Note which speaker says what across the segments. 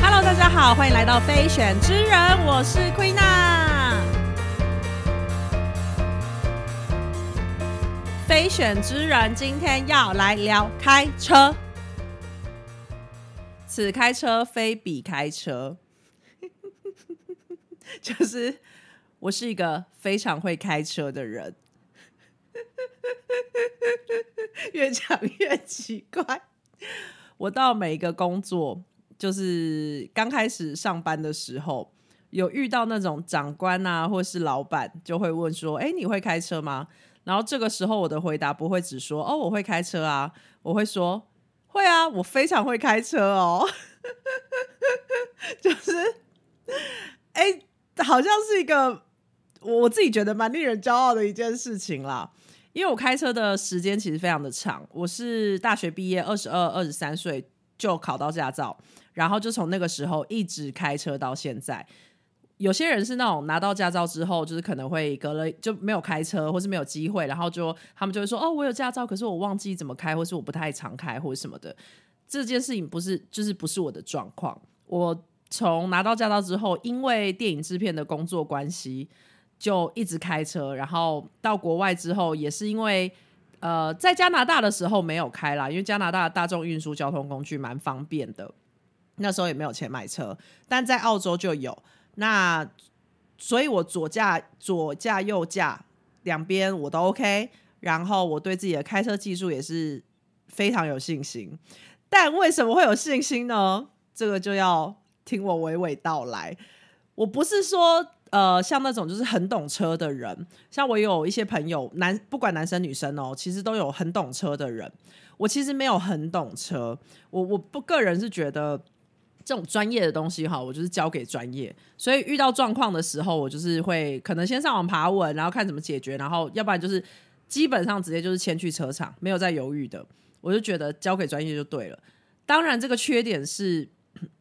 Speaker 1: Hello，大家好，欢迎来到非选之人，我是 Queen 娜。非选之人今天要来聊开车，此开车非彼开车，就是我是一个非常会开车的人，越讲越奇怪。我到每一个工作，就是刚开始上班的时候，有遇到那种长官啊，或是老板，就会问说：“哎，你会开车吗？”然后这个时候我的回答不会只说：“哦，我会开车啊。”我会说：“会啊，我非常会开车哦。”就是，哎，好像是一个我自己觉得蛮令人骄傲的一件事情啦。因为我开车的时间其实非常的长，我是大学毕业二十二、二十三岁就考到驾照，然后就从那个时候一直开车到现在。有些人是那种拿到驾照之后，就是可能会隔了就没有开车，或是没有机会，然后就他们就会说：“哦，我有驾照，可是我忘记怎么开，或是我不太常开，或者什么的。”这件事情不是，就是不是我的状况。我从拿到驾照之后，因为电影制片的工作关系。就一直开车，然后到国外之后，也是因为呃，在加拿大的时候没有开啦，因为加拿大的大众运输交通工具蛮方便的，那时候也没有钱买车，但在澳洲就有。那所以我左驾、左驾、右驾两边我都 OK，然后我对自己的开车技术也是非常有信心。但为什么会有信心呢？这个就要听我娓娓道来。我不是说。呃，像那种就是很懂车的人，像我有一些朋友，男不管男生女生哦，其实都有很懂车的人。我其实没有很懂车，我我不个人是觉得这种专业的东西哈，我就是交给专业。所以遇到状况的时候，我就是会可能先上网爬文，然后看怎么解决，然后要不然就是基本上直接就是先去车厂，没有再犹豫的。我就觉得交给专业就对了。当然，这个缺点是。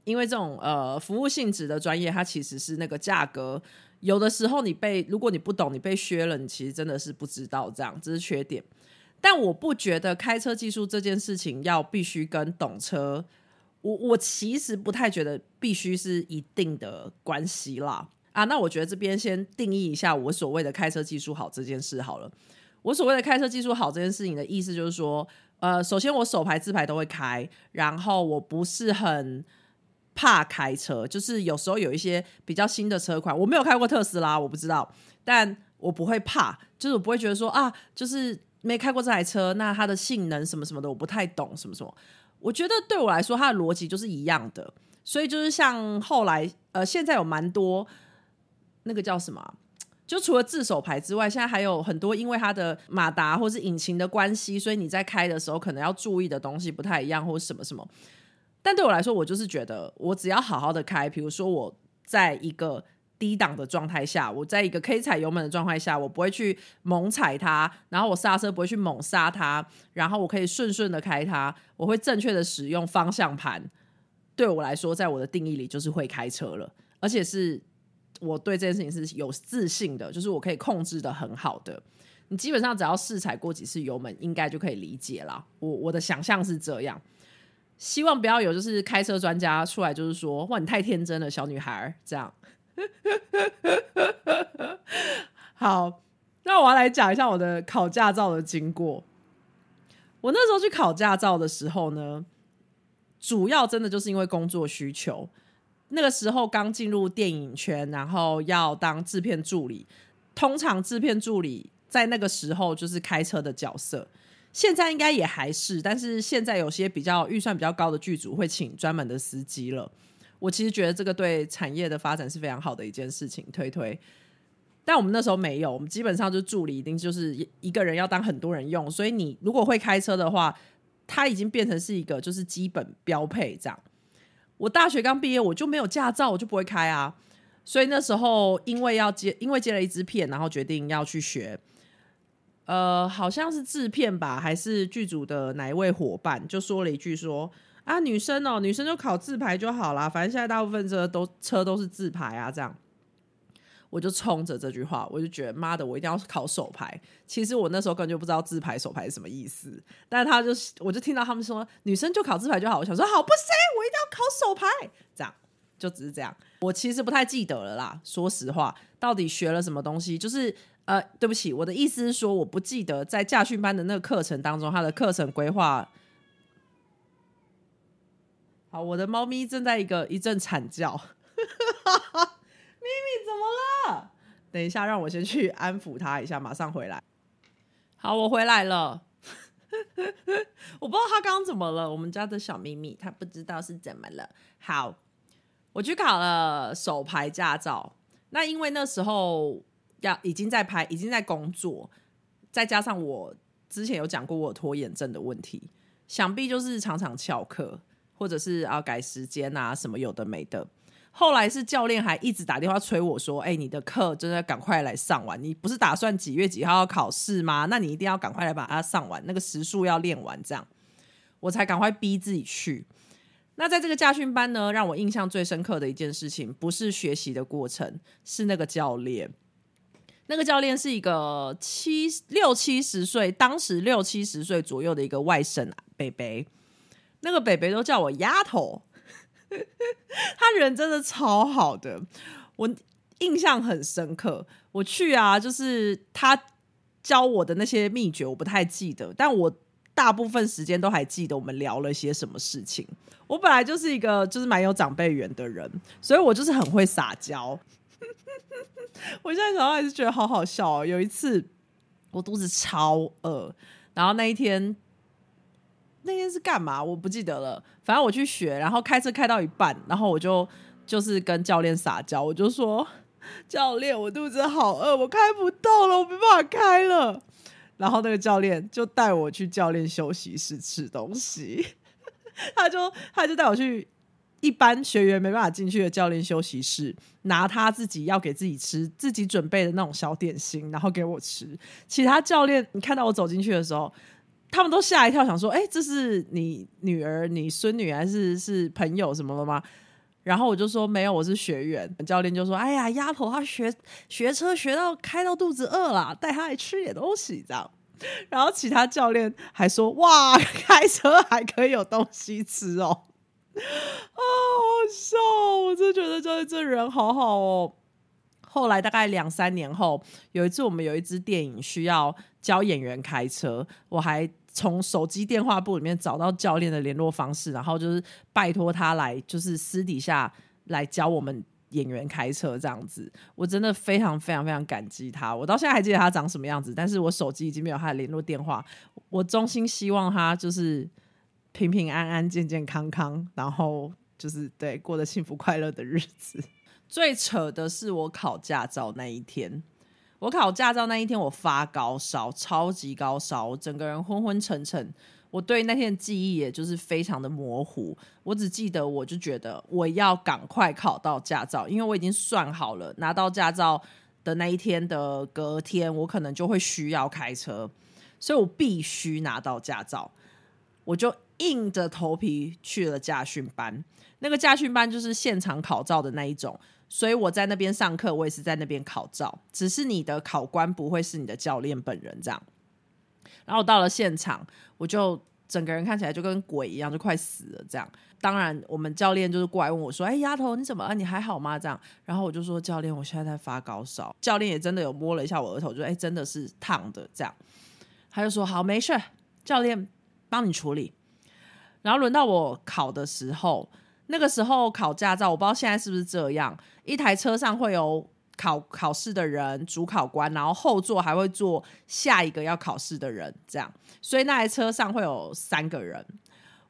Speaker 1: 因为这种呃服务性质的专业，它其实是那个价格，有的时候你被如果你不懂，你被削了，你其实真的是不知道这样，这是缺点。但我不觉得开车技术这件事情要必须跟懂车，我我其实不太觉得必须是一定的关系啦。啊，那我觉得这边先定义一下我所谓的开车技术好这件事好了。我所谓的开车技术好这件事情的意思就是说，呃，首先我手牌自牌都会开，然后我不是很。怕开车，就是有时候有一些比较新的车款，我没有开过特斯拉，我不知道，但我不会怕，就是我不会觉得说啊，就是没开过这台车，那它的性能什么什么的我不太懂，什么什么，我觉得对我来说它的逻辑就是一样的，所以就是像后来呃，现在有蛮多那个叫什么，就除了自手牌之外，现在还有很多因为它的马达或是引擎的关系，所以你在开的时候可能要注意的东西不太一样，或者什么什么。但对我来说，我就是觉得，我只要好好的开，比如说我在一个低档的状态下，我在一个可以踩油门的状态下，我不会去猛踩它，然后我刹车不会去猛刹它，然后我可以顺顺的开它，我会正确的使用方向盘。对我来说，在我的定义里就是会开车了，而且是我对这件事情是有自信的，就是我可以控制的很好的。你基本上只要试踩过几次油门，应该就可以理解了。我我的想象是这样。希望不要有就是开车专家出来，就是说哇，你太天真了，小女孩这样。好，那我要来讲一下我的考驾照的经过。我那时候去考驾照的时候呢，主要真的就是因为工作需求。那个时候刚进入电影圈，然后要当制片助理。通常制片助理在那个时候就是开车的角色。现在应该也还是，但是现在有些比较预算比较高的剧组会请专门的司机了。我其实觉得这个对产业的发展是非常好的一件事情，推推。但我们那时候没有，我们基本上就助理一定就是一个人要当很多人用，所以你如果会开车的话，它已经变成是一个就是基本标配这样。我大学刚毕业，我就没有驾照，我就不会开啊。所以那时候因为要接，因为接了一支片，然后决定要去学。呃，好像是制片吧，还是剧组的哪一位伙伴就说了一句说啊，女生哦，女生就考自排就好啦，反正现在大部分车都车都是自排啊，这样。我就冲着这句话，我就觉得妈的，我一定要考手牌。其实我那时候根本就不知道自牌手牌是什么意思，但是他就我就听到他们说女生就考自牌就好，我想说好不行，我一定要考手牌，这样就只是这样。我其实不太记得了啦，说实话，到底学了什么东西？就是呃，对不起，我的意思是说，我不记得在驾训班的那个课程当中，他的课程规划。好，我的猫咪正在一个一阵惨叫，咪咪怎么了？等一下，让我先去安抚它一下，马上回来。好，我回来了。我不知道它刚刚怎么了，我们家的小咪咪它不知道是怎么了。好，我去考了手牌驾照。那因为那时候要已经在拍，已经在工作，再加上我之前有讲过我拖延症的问题，想必就是常常翘课。或者是啊改时间啊什么有的没的，后来是教练还一直打电话催我说：“哎，你的课真的赶快来上完，你不是打算几月几号要考试吗？那你一定要赶快来把它上完，那个时数要练完，这样我才赶快逼自己去。那在这个驾训班呢，让我印象最深刻的一件事情，不是学习的过程，是那个教练。那个教练是一个七六七十岁，当时六七十岁左右的一个外甥北北。那个北北都叫我丫头，他人真的超好的，我印象很深刻。我去啊，就是他教我的那些秘诀，我不太记得，但我大部分时间都还记得我们聊了些什么事情。我本来就是一个就是蛮有长辈缘的人，所以我就是很会撒娇。我现在想到还是觉得好好笑哦。有一次我肚子超饿，然后那一天。那天是干嘛？我不记得了。反正我去学，然后开车开到一半，然后我就就是跟教练撒娇，我就说：“教练，我肚子好饿，我开不动了，我没办法开了。”然后那个教练就带我去教练休息室吃东西，他就他就带我去一般学员没办法进去的教练休息室，拿他自己要给自己吃、自己准备的那种小点心，然后给我吃。其他教练，你看到我走进去的时候。他们都吓一跳，想说：“哎，这是你女儿、你孙女还是是朋友什么的吗？”然后我就说：“没有，我是学员。”教练就说：“哎呀，丫头，她学学车学到开到肚子饿了，带她来吃点东西，这样。”然后其他教练还说：“哇，开车还可以有东西吃哦！” 啊，好笑！我真觉得教练这人好好哦。后来大概两三年后，有一次我们有一支电影需要教演员开车，我还。从手机电话簿里面找到教练的联络方式，然后就是拜托他来，就是私底下来教我们演员开车这样子。我真的非常非常非常感激他。我到现在还记得他长什么样子，但是我手机已经没有他的联络电话。我衷心希望他就是平平安安、健健康康，然后就是对过得幸福快乐的日子。最扯的是我考驾照那一天。我考驾照那一天，我发高烧，超级高烧，我整个人昏昏沉沉。我对那天的记忆也就是非常的模糊，我只记得我就觉得我要赶快考到驾照，因为我已经算好了，拿到驾照的那一天的隔天，我可能就会需要开车，所以我必须拿到驾照。我就硬着头皮去了驾训班，那个驾训班就是现场考照的那一种。所以我在那边上课，我也是在那边考照，只是你的考官不会是你的教练本人这样。然后到了现场，我就整个人看起来就跟鬼一样，就快死了这样。当然，我们教练就是过来问我说：“哎，丫头，你怎么了？你还好吗？”这样，然后我就说：“教练，我现在在发高烧。”教练也真的有摸了一下我额头，就说：“哎，真的是烫的。”这样，他就说：“好，没事，教练帮你处理。”然后轮到我考的时候。那个时候考驾照，我不知道现在是不是这样。一台车上会有考考试的人，主考官，然后后座还会坐下一个要考试的人，这样。所以那台车上会有三个人，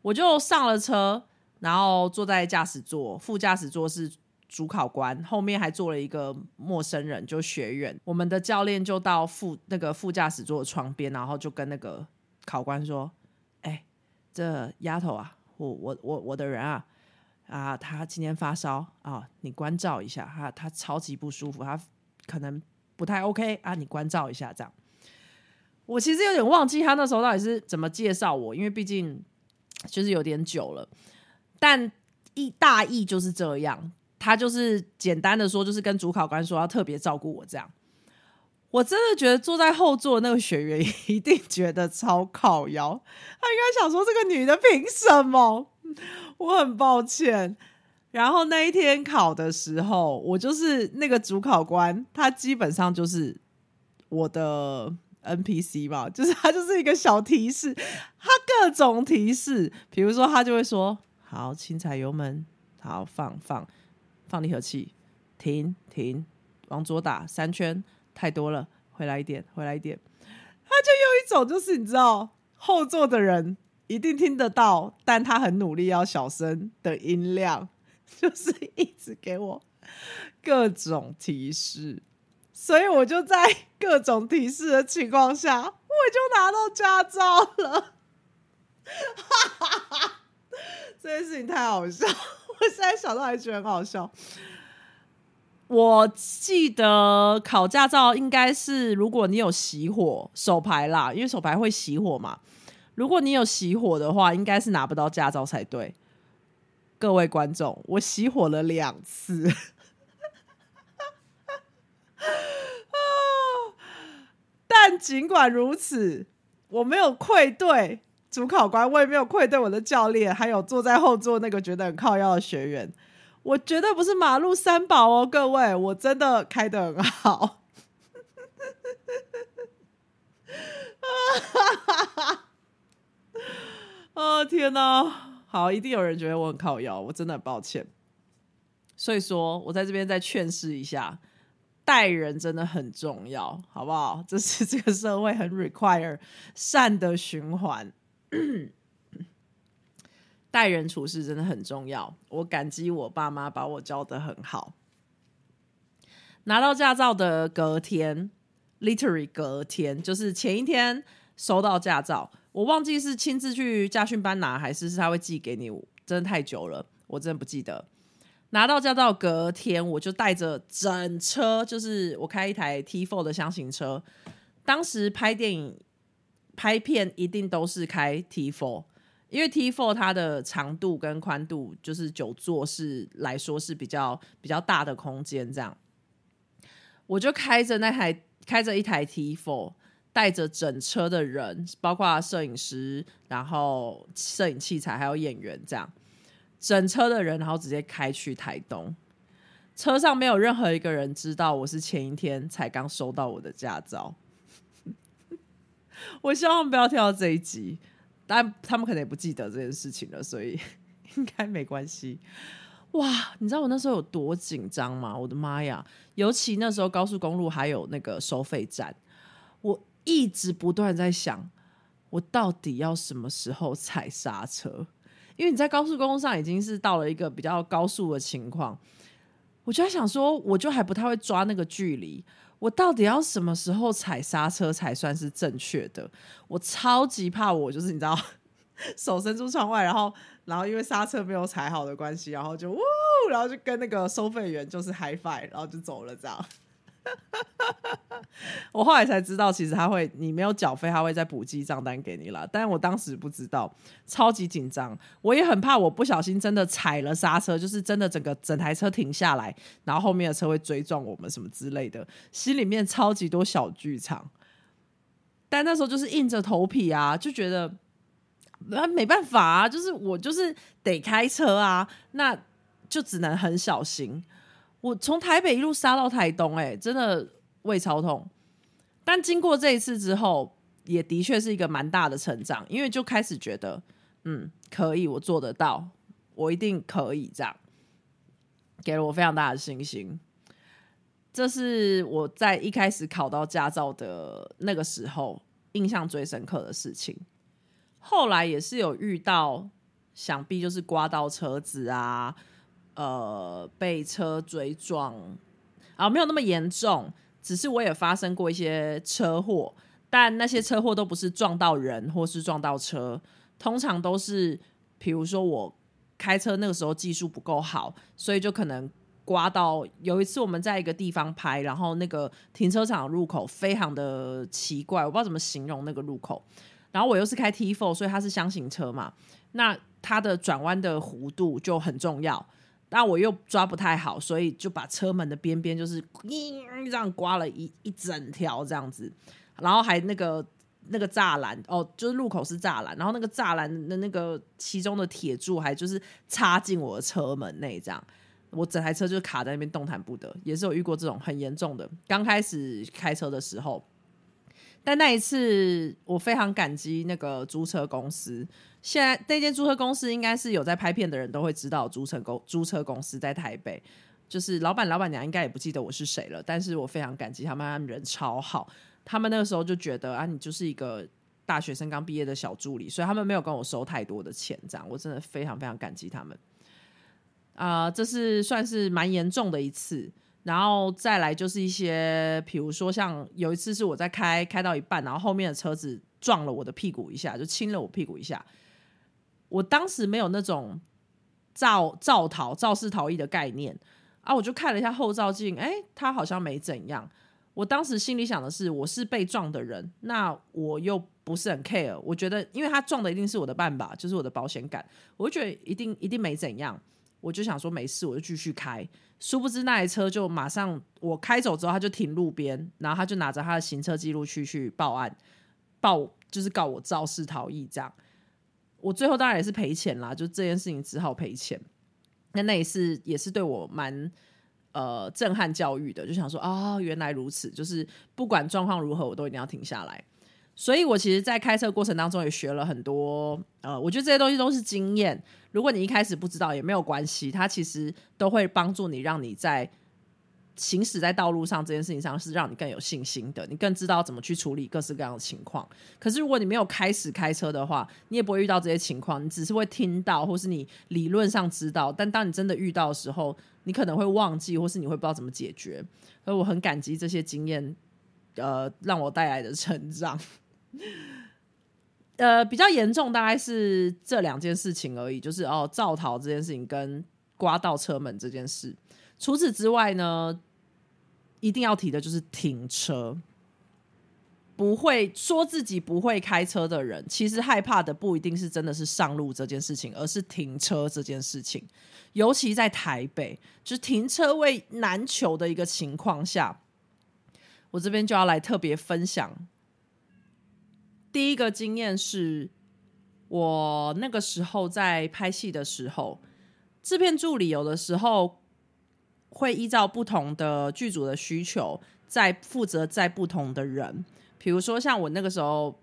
Speaker 1: 我就上了车，然后坐在驾驶座，副驾驶座是主考官，后面还坐了一个陌生人，就学员。我们的教练就到副那个副驾驶座的窗边，然后就跟那个考官说：“，这丫头啊，我我我我的人啊。”啊，她今天发烧啊，你关照一下她她超级不舒服，她可能不太 OK 啊，你关照一下这样。我其实有点忘记他那时候到底是怎么介绍我，因为毕竟就是有点久了，但意大意就是这样。他就是简单的说，就是跟主考官说要特别照顾我这样。我真的觉得坐在后座那个学员 一定觉得超靠腰，他应该想说这个女的凭什么？我很抱歉。然后那一天考的时候，我就是那个主考官，他基本上就是我的 NPC 嘛，就是他就是一个小提示，他各种提示，比如说他就会说：“好，轻踩油门，好放放放离合器，停停，往左打三圈。”太多了，回来一点，回来一点。他就用一种就是你知道，后座的人一定听得到，但他很努力要小声的音量，就是一直给我各种提示，所以我就在各种提示的情况下，我就拿到驾照了。哈哈哈！这件事情太好笑，我现在想到还觉得很好笑。我记得考驾照应该是，如果你有熄火手牌啦，因为手牌会熄火嘛。如果你有熄火的话，应该是拿不到驾照才对。各位观众，我熄火了两次，但尽管如此，我没有愧对主考官，我也没有愧对我的教练，还有坐在后座那个觉得很靠腰的学员。我绝对不是马路三宝哦，各位，我真的开的很好。啊 天哪！好，一定有人觉得我很靠腰，我真的很抱歉。所以说我在这边再劝示一下，待人真的很重要，好不好？这是 这个社会很 require 善的循环。待人处事真的很重要，我感激我爸妈把我教的很好。拿到驾照的隔天，literally 隔天，就是前一天收到驾照，我忘记是亲自去驾训班拿，还是是他会寄给你，真的太久了，我真的不记得。拿到驾照隔天，我就带着整车，就是我开一台 T4 的箱型车，当时拍电影拍片一定都是开 T4。因为 T4 它的长度跟宽度就是九座是来说是比较比较大的空间，这样我就开着那台开着一台 T4，带着整车的人，包括摄影师，然后摄影器材还有演员，这样整车的人，然后直接开去台东，车上没有任何一个人知道我是前一天才刚收到我的驾照。我希望不要听到这一集。但他们可能也不记得这件事情了，所以 应该没关系。哇，你知道我那时候有多紧张吗？我的妈呀！尤其那时候高速公路还有那个收费站，我一直不断在想，我到底要什么时候踩刹车？因为你在高速公路上已经是到了一个比较高速的情况，我就在想说，我就还不太会抓那个距离。我到底要什么时候踩刹车才算是正确的？我超级怕，我就是你知道，手伸出窗外，然后，然后因为刹车没有踩好的关系，然后就呜，然后就跟那个收费员就是 hi five，然后就走了这样。我后来才知道，其实他会，你没有缴费，他会再补记账单给你了。但我当时不知道，超级紧张，我也很怕，我不小心真的踩了刹车，就是真的整个整台车停下来，然后后面的车会追撞我们什么之类的，心里面超级多小剧场。但那时候就是硬着头皮啊，就觉得那没办法啊，就是我就是得开车啊，那就只能很小心。我从台北一路杀到台东，哎，真的胃超痛。但经过这一次之后，也的确是一个蛮大的成长，因为就开始觉得，嗯，可以，我做得到，我一定可以这样，给了我非常大的信心。这是我在一开始考到驾照的那个时候印象最深刻的事情。后来也是有遇到，想必就是刮到车子啊。呃，被车追撞啊，没有那么严重，只是我也发生过一些车祸，但那些车祸都不是撞到人或是撞到车，通常都是，比如说我开车那个时候技术不够好，所以就可能刮到。有一次我们在一个地方拍，然后那个停车场入口非常的奇怪，我不知道怎么形容那个入口，然后我又是开 T four，所以它是箱型车嘛，那它的转弯的弧度就很重要。但我又抓不太好，所以就把车门的边边就是这样刮了一一整条这样子，然后还那个那个栅栏哦，就是路口是栅栏，然后那个栅栏的那个其中的铁柱还就是插进我的车门内，这样我整台车就卡在那边动弹不得，也是有遇过这种很严重的。刚开始开车的时候。但那一次，我非常感激那个租车公司。现在那间租车公司应该是有在拍片的人都会知道，租车公租车公司在台北，就是老板老板娘应该也不记得我是谁了。但是我非常感激他们，他们人超好。他们那个时候就觉得啊，你就是一个大学生刚毕业的小助理，所以他们没有跟我收太多的钱，这样我真的非常非常感激他们。啊，这是算是蛮严重的一次。然后再来就是一些，比如说像有一次是我在开开到一半，然后后面的车子撞了我的屁股一下，就亲了我屁股一下。我当时没有那种肇肇逃、肇事逃逸的概念啊，我就看了一下后照镜，哎，他好像没怎样。我当时心里想的是，我是被撞的人，那我又不是很 care。我觉得，因为他撞的一定是我的半吧，就是我的保险杆，我就觉得一定一定没怎样。我就想说没事，我就继续开。殊不知那台车就马上我开走之后，他就停路边，然后他就拿着他的行车记录去去报案，报就是告我肇事逃逸这样。我最后当然也是赔钱啦，就这件事情只好赔钱。那那一次也是对我蛮呃震撼教育的，就想说哦，原来如此，就是不管状况如何，我都一定要停下来。所以我其实，在开车过程当中也学了很多，呃，我觉得这些东西都是经验。如果你一开始不知道也没有关系，它其实都会帮助你，让你在行驶在道路上这件事情上是让你更有信心的，你更知道怎么去处理各式各样的情况。可是如果你没有开始开车的话，你也不会遇到这些情况，你只是会听到，或是你理论上知道，但当你真的遇到的时候，你可能会忘记，或是你会不知道怎么解决。所以我很感激这些经验，呃，让我带来的成长。呃，比较严重大概是这两件事情而已，就是哦，造逃这件事情跟刮到车门这件事。除此之外呢，一定要提的就是停车。不会说自己不会开车的人，其实害怕的不一定是真的是上路这件事情，而是停车这件事情。尤其在台北，就是停车位难求的一个情况下，我这边就要来特别分享。第一个经验是我那个时候在拍戏的时候，制片助理有的时候会依照不同的剧组的需求，在负责在不同的人。比如说，像我那个时候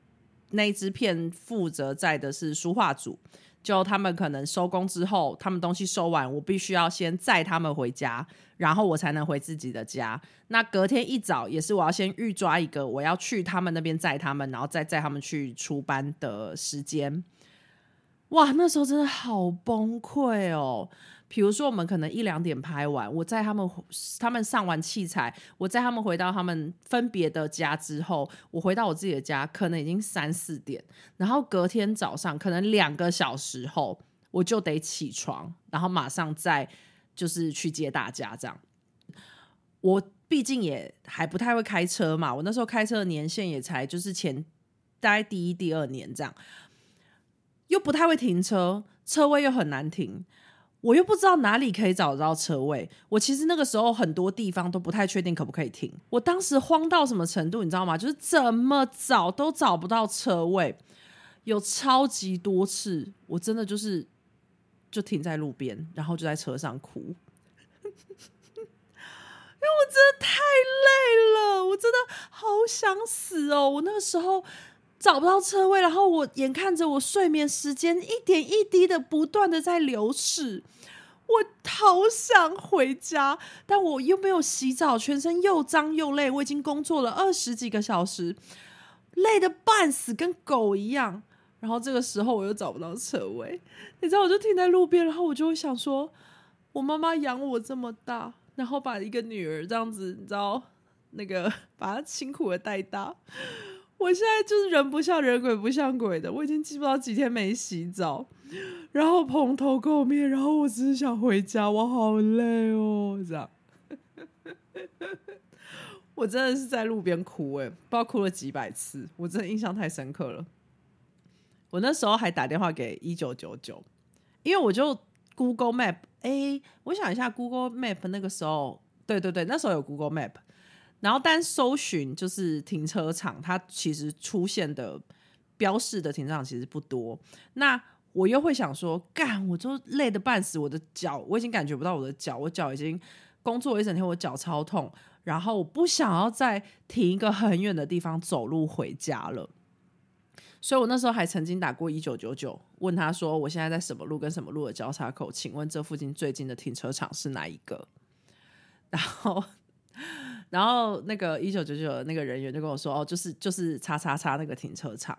Speaker 1: 那支片负责在的是书画组。就他们可能收工之后，他们东西收完，我必须要先载他们回家，然后我才能回自己的家。那隔天一早也是我要先预抓一个我要去他们那边载他们，然后再载他们去出班的时间。哇，那时候真的好崩溃哦。比如说，我们可能一两点拍完，我在他们他们上完器材，我在他们回到他们分别的家之后，我回到我自己的家，可能已经三四点。然后隔天早上，可能两个小时后，我就得起床，然后马上再就是去接大家。这样，我毕竟也还不太会开车嘛，我那时候开车的年限也才就是前大概第一、第二年这样，又不太会停车，车位又很难停。我又不知道哪里可以找得到车位，我其实那个时候很多地方都不太确定可不可以停。我当时慌到什么程度，你知道吗？就是怎么找都找不到车位，有超级多次，我真的就是就停在路边，然后就在车上哭，因为我真的太累了，我真的好想死哦！我那个时候。找不到车位，然后我眼看着我睡眠时间一点一滴的不断的在流逝，我好想回家，但我又没有洗澡，全身又脏又累，我已经工作了二十几个小时，累的半死，跟狗一样。然后这个时候我又找不到车位，你知道，我就停在路边，然后我就会想说，我妈妈养我这么大，然后把一个女儿这样子，你知道，那个把她辛苦的带大。我现在就是人不像人，鬼不像鬼的。我已经记不到几天没洗澡，然后蓬头垢面，然后我只是想回家，我好累哦，这样。我真的是在路边哭，哎，不知道哭了几百次，我真的印象太深刻了。我那时候还打电话给一九九九，因为我就 Google Map 哎，我想一下，Google Map 那个时候，对对对，那时候有 Google Map，然后但搜寻就是停车场，它其实出现的标示的停车场其实不多。那我又会想说，干，我都累得半死，我的脚我已经感觉不到我的脚，我脚已经工作一整天，我脚超痛，然后我不想要再停一个很远的地方走路回家了。所以我那时候还曾经打过一九九九，问他说：“我现在在什么路跟什么路的交叉口？请问这附近最近的停车场是哪一个？” 然后，然后那个一九九九的那个人员就跟我说：“哦，就是就是叉叉叉那个停车场。”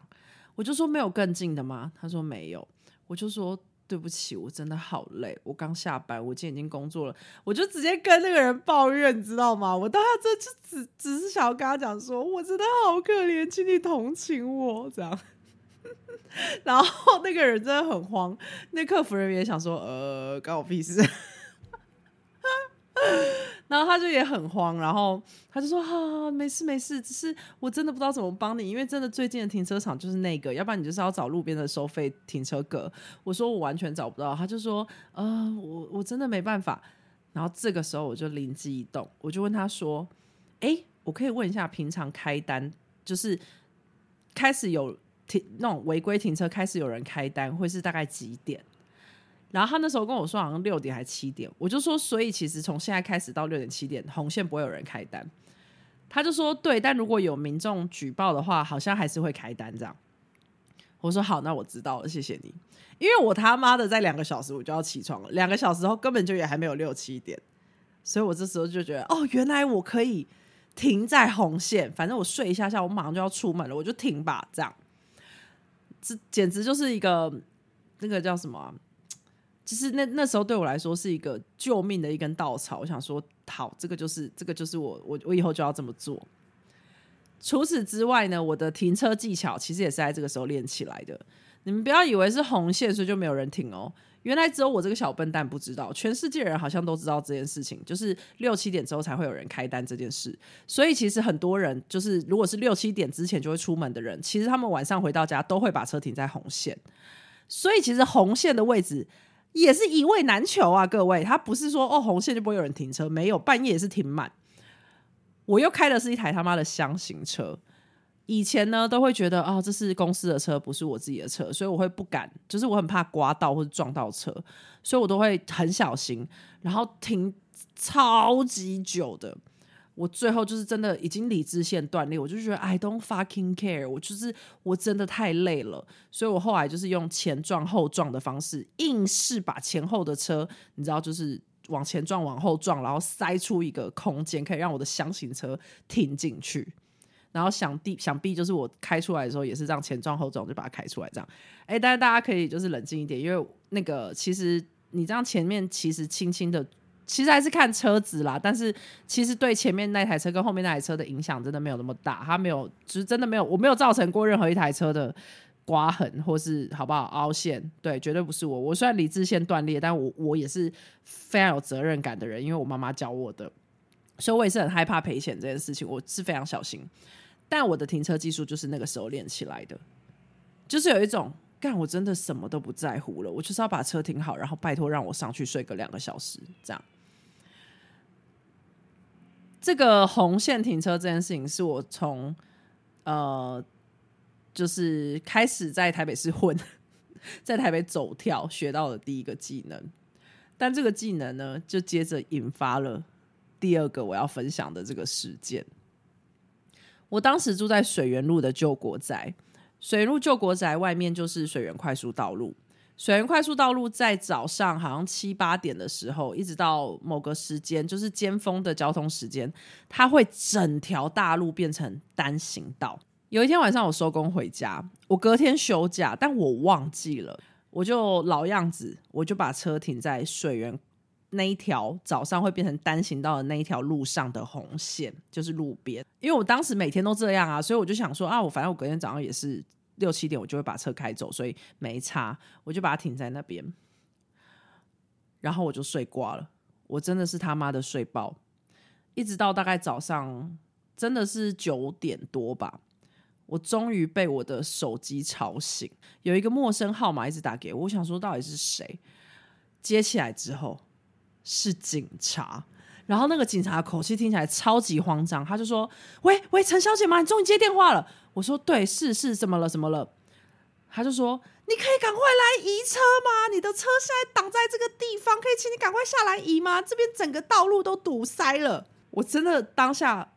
Speaker 1: 我就说：“没有更近的吗？”他说：“没有。”我就说：“对不起，我真的好累，我刚下班，我今天已经工作了。”我就直接跟那个人抱怨，你知道吗？我当下这就只只是想要跟他讲说：“我真的好可怜，请你同情我。”这样。然后那个人真的很慌，那客服人员想说，呃，关我屁事。然后他就也很慌，然后他就说，哈，没事没事，只是我真的不知道怎么帮你，因为真的最近的停车场就是那个，要不然你就是要找路边的收费停车格。我说我完全找不到，他就说，呃，我我真的没办法。然后这个时候我就灵机一动，我就问他说，哎，我可以问一下，平常开单就是开始有。停那种违规停车开始有人开单，会是大概几点？然后他那时候跟我说好像六点还七点，我就说所以其实从现在开始到六点七点，红线不会有人开单。他就说对，但如果有民众举报的话，好像还是会开单这样。我说好，那我知道了，谢谢你。因为我他妈的在两个小时我就要起床了，两个小时后根本就也还没有六七点，所以我这时候就觉得哦，原来我可以停在红线，反正我睡一下下，我马上就要出门了，我就停吧，这样。这简直就是一个那个叫什么？其实那那时候对我来说是一个救命的一根稻草。我想说，好，这个就是这个就是我我我以后就要这么做。除此之外呢，我的停车技巧其实也是在这个时候练起来的。你们不要以为是红线，所以就没有人停哦。原来只有我这个小笨蛋不知道，全世界人好像都知道这件事情，就是六七点之后才会有人开单这件事。所以其实很多人就是，如果是六七点之前就会出门的人，其实他们晚上回到家都会把车停在红线。所以其实红线的位置也是一位难求啊，各位，他不是说哦红线就不会有人停车，没有，半夜也是停满。我又开的是一台他妈的箱型车。以前呢，都会觉得啊，这是公司的车，不是我自己的车，所以我会不敢，就是我很怕刮到或者撞到车，所以我都会很小心，然后停超级久的。我最后就是真的已经理智线断裂，我就觉得 I don't fucking care，我就是我真的太累了，所以我后来就是用前撞后撞的方式，硬是把前后的车，你知道，就是往前撞往后撞，然后塞出一个空间，可以让我的箱型车停进去。然后想必想必就是我开出来的时候也是这样前撞后撞就把它开出来这样，哎，但是大家可以就是冷静一点，因为那个其实你这样前面其实轻轻的，其实还是看车子啦，但是其实对前面那台车跟后面那台车的影响真的没有那么大，它没有，就是真的没有，我没有造成过任何一台车的刮痕或是好不好凹陷，对，绝对不是我，我虽然理智线断裂，但我我也是非常有责任感的人，因为我妈妈教我的，所以我也是很害怕赔钱这件事情，我是非常小心。但我的停车技术就是那个时候练起来的，就是有一种干我真的什么都不在乎了，我就是要把车停好，然后拜托让我上去睡个两个小时，这样。这个红线停车这件事情是我从呃，就是开始在台北市混，在台北走跳学到的第一个技能，但这个技能呢，就接着引发了第二个我要分享的这个事件。我当时住在水源路的旧国宅，水源路旧国宅外面就是水源快速道路。水源快速道路在早上好像七八点的时候，一直到某个时间，就是尖峰的交通时间，它会整条大路变成单行道。有一天晚上我收工回家，我隔天休假，但我忘记了，我就老样子，我就把车停在水源。那一条早上会变成单行道的那一条路上的红线，就是路边。因为我当时每天都这样啊，所以我就想说啊，我反正我隔天早上也是六七点，我就会把车开走，所以没差，我就把它停在那边。然后我就睡挂了，我真的是他妈的睡爆，一直到大概早上真的是九点多吧，我终于被我的手机吵醒，有一个陌生号码一直打给我，我想说到底是谁？接起来之后。是警察。然后那个警察口气听起来超级慌张，他就说：“喂喂，陈小姐吗？你终于接电话了。”我说：“对，是是，怎么了？怎么了？”他就说：“你可以赶快来移车吗？你的车现在挡在这个地方，可以请你赶快下来移吗？这边整个道路都堵塞了。”我真的当下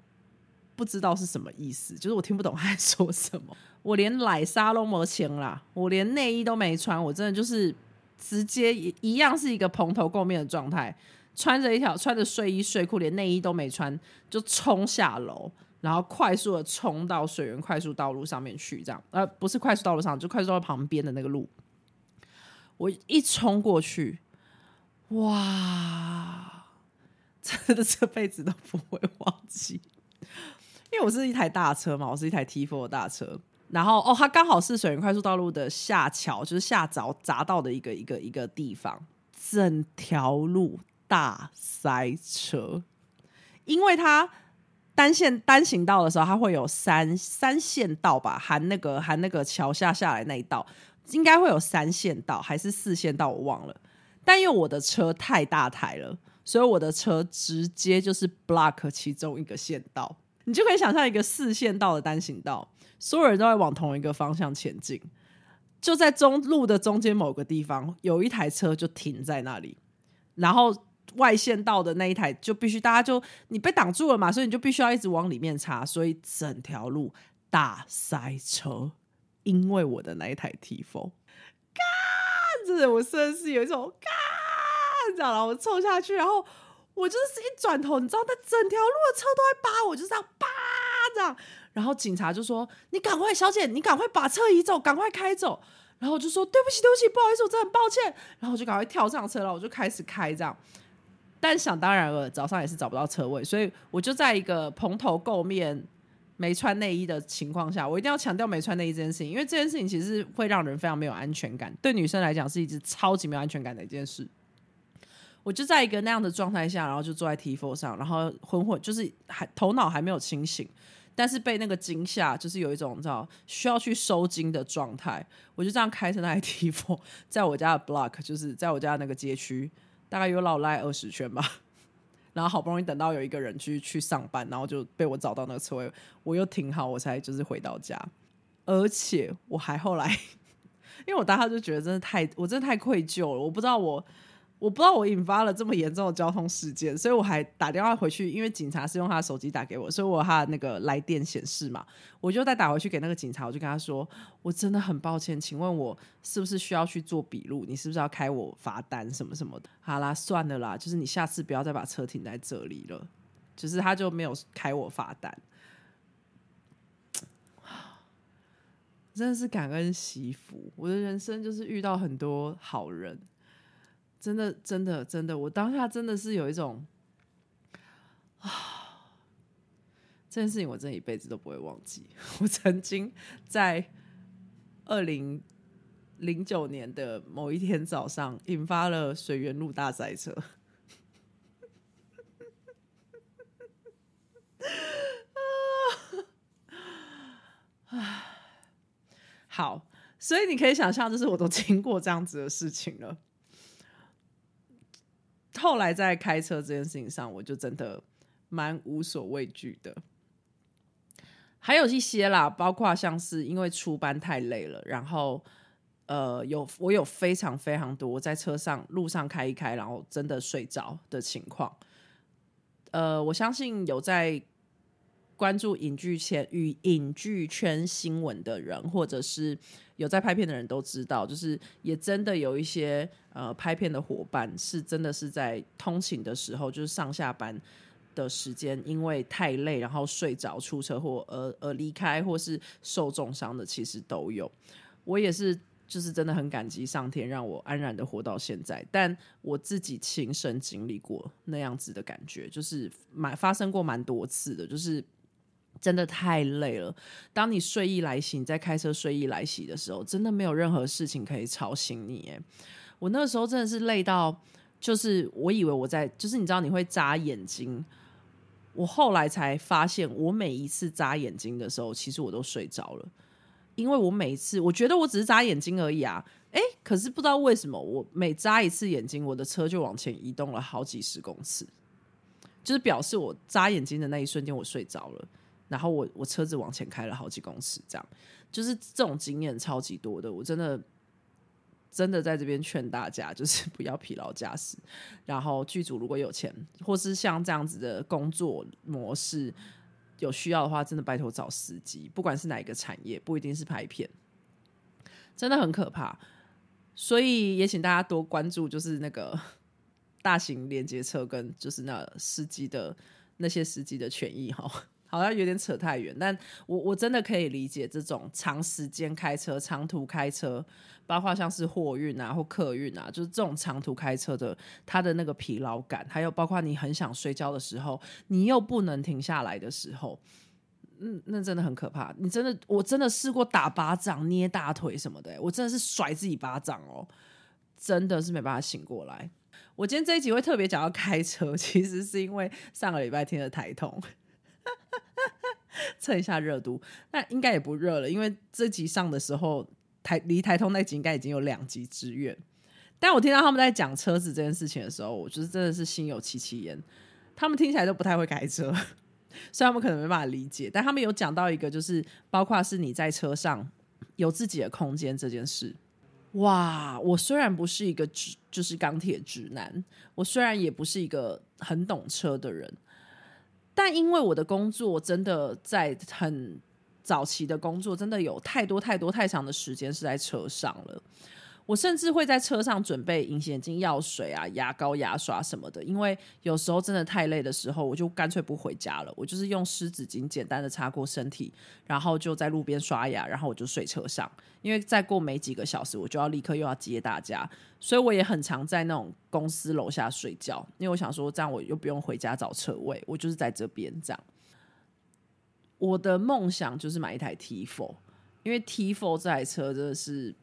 Speaker 1: 不知道是什么意思，就是我听不懂他在说什么。我连奶沙都没钱啦，我连内衣都没穿，我真的就是直接一样是一个蓬头垢面的状态。穿着一条穿着睡衣睡裤，连内衣都没穿，就冲下楼，然后快速的冲到水源快速道路上面去，这样呃不是快速道路上，就快速道路旁边的那个路。我一冲过去，哇，真的这辈子都不会忘记，因为我是一台大车嘛，我是一台 T4 的大车，然后哦，它刚好是水源快速道路的下桥，就是下闸匝道的一个一个一个地方，整条路。大塞车，因为它单线单行道的时候，它会有三三线道吧，含那个含那个桥下下来那一道，应该会有三线道还是四线道，我忘了。但因为我的车太大台了，所以我的车直接就是 block 其中一个线道，你就可以想象一个四线道的单行道，所有人都在往同一个方向前进，就在中路的中间某个地方，有一台车就停在那里，然后。外线道的那一台就必须大家就你被挡住了嘛，所以你就必须要一直往里面插，所以整条路大塞车。因为我的那一台 T4，嘎，真的我真的是有一种嘎，你知道吗？我凑下去，然后我就是一转头，你知道，那整条路的车都在扒我，就这样扒这样。然后警察就说：“你赶快，小姐，你赶快把车移走，赶快开走。”然后我就说：“对不起，对不起，不好意思，我真的很抱歉。”然后我就赶快跳上车了，我就开始开这样。但想当然了，早上也是找不到车位，所以我就在一个蓬头垢面、没穿内衣的情况下，我一定要强调没穿内衣这件事情，因为这件事情其实会让人非常没有安全感，对女生来讲是一直超级没有安全感的一件事。我就在一个那样的状态下，然后就坐在 T4 上，然后昏昏，就是还头脑还没有清醒，但是被那个惊吓，就是有一种知道需要去收惊的状态。我就这样开着那台 T4，在我家的 block，就是在我家那个街区。大概有老赖二十圈吧，然后好不容易等到有一个人去去上班，然后就被我找到那个车位，我又停好，我才就是回到家，而且我还后来，因为我当时就觉得真的太，我真的太愧疚了，我不知道我。我不知道我引发了这么严重的交通事件，所以我还打电话回去，因为警察是用他的手机打给我，所以我他那个来电显示嘛，我就再打回去给那个警察，我就跟他说，我真的很抱歉，请问我是不是需要去做笔录？你是不是要开我罚单什么什么的？好啦，算了啦，就是你下次不要再把车停在这里了。就是他就没有开我罚单，真的是感恩惜福，我的人生就是遇到很多好人。真的，真的，真的，我当下真的是有一种啊，这件事情我真的一辈子都不会忘记。我曾经在二零零九年的某一天早上，引发了水源路大塞车。啊，好，所以你可以想象，就是我都经过这样子的事情了。后来在开车这件事情上，我就真的蛮无所畏惧的。还有一些啦，包括像是因为出班太累了，然后呃，有我有非常非常多在车上路上开一开，然后真的睡着的情况。呃，我相信有在。关注影剧圈与影剧圈新闻的人，或者是有在拍片的人都知道，就是也真的有一些呃拍片的伙伴，是真的是在通勤的时候，就是上下班的时间，因为太累，然后睡着出车祸而而离开，或是受重伤的，其实都有。我也是，就是真的很感激上天，让我安然的活到现在。但我自己亲身经历过那样子的感觉，就是蛮发生过蛮多次的，就是。真的太累了。当你睡意来袭，在开车睡意来袭的时候，真的没有任何事情可以吵醒你。哎，我那个时候真的是累到，就是我以为我在，就是你知道你会眨眼睛。我后来才发现，我每一次眨眼睛的时候，其实我都睡着了。因为我每一次我觉得我只是眨眼睛而已啊，哎，可是不知道为什么我每眨一次眼睛，我的车就往前移动了好几十公尺，就是表示我眨眼睛的那一瞬间我睡着了，然后我我车子往前开了好几公尺，这样就是这种经验超级多的，我真的真的在这边劝大家，就是 不要疲劳驾驶，然后剧组如果有钱，或是像这样子的工作模式。有需要的话，真的拜托找司机，不管是哪一个产业，不一定是拍片，真的很可怕。所以也请大家多关注，就是那个大型连接车跟就是那司机的那些司机的权益哈。好像有点扯太远，但我我真的可以理解这种长时间开车、长途开车，包括像是货运啊或客运啊，就是这种长途开车的，他的那个疲劳感，还有包括你很想睡觉的时候，你又不能停下来的时候，嗯，那真的很可怕。你真的，我真的试过打巴掌、捏大腿什么的，我真的是甩自己巴掌哦，真的是没办法醒过来。我今天这一集会特别讲要开车，其实是因为上个礼拜听了台通。测一下热度，那应该也不热了，因为这集上的时候，台离台通那集应该已经有两集之远。但我听到他们在讲车子这件事情的时候，我觉得真的是心有戚戚焉。他们听起来都不太会开车，所以他们可能没办法理解。但他们有讲到一个，就是包括是你在车上有自己的空间这件事。哇，我虽然不是一个直就是钢铁直男，我虽然也不是一个很懂车的人。但因为我的工作真的在很早期的工作，真的有太多太多太长的时间是在车上了。我甚至会在车上准备隐形眼镜、药水啊、牙膏、牙刷什么的，因为有时候真的太累的时候，我就干脆不回家了。我就是用湿纸巾简单的擦过身体，然后就在路边刷牙，然后我就睡车上。因为再过没几个小时，我就要立刻又要接大家，所以我也很常在那种公司楼下睡觉。因为我想说，这样我又不用回家找车位，我就是在这边这样。我的梦想就是买一台 T4，因为 T4 这台车真的是。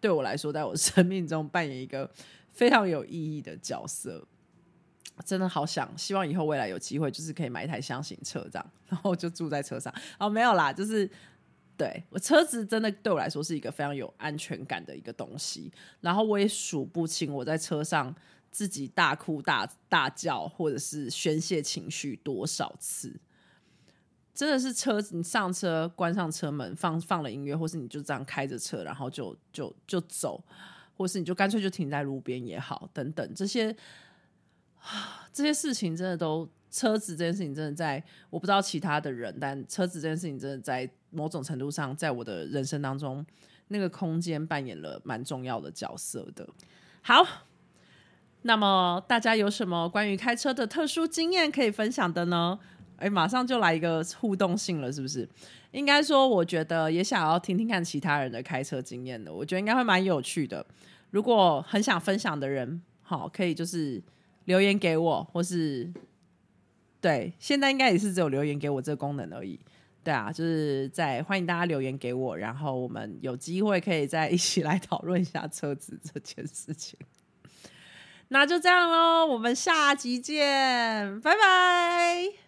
Speaker 1: 对我来说，在我生命中扮演一个非常有意义的角色，真的好想，希望以后未来有机会，就是可以买一台箱型车这样，然后就住在车上。哦，没有啦，就是对我车子真的对我来说是一个非常有安全感的一个东西。然后我也数不清我在车上自己大哭大大叫，或者是宣泄情绪多少次。真的是车子，你上车关上车门，放放了音乐，或是你就这样开着车，然后就就就走，或是你就干脆就停在路边也好，等等这些这些事情真的都车子这件事情真的在我不知道其他的人，但车子这件事情真的在某种程度上，在我的人生当中那个空间扮演了蛮重要的角色的。好，那么大家有什么关于开车的特殊经验可以分享的呢？哎，马上就来一个互动性了，是不是？应该说，我觉得也想要听听看其他人的开车经验的，我觉得应该会蛮有趣的。如果很想分享的人，好，可以就是留言给我，或是对，现在应该也是只有留言给我这个功能而已。对啊，就是在欢迎大家留言给我，然后我们有机会可以再一起来讨论一下车子这件事情。那就这样喽，我们下集见，拜拜。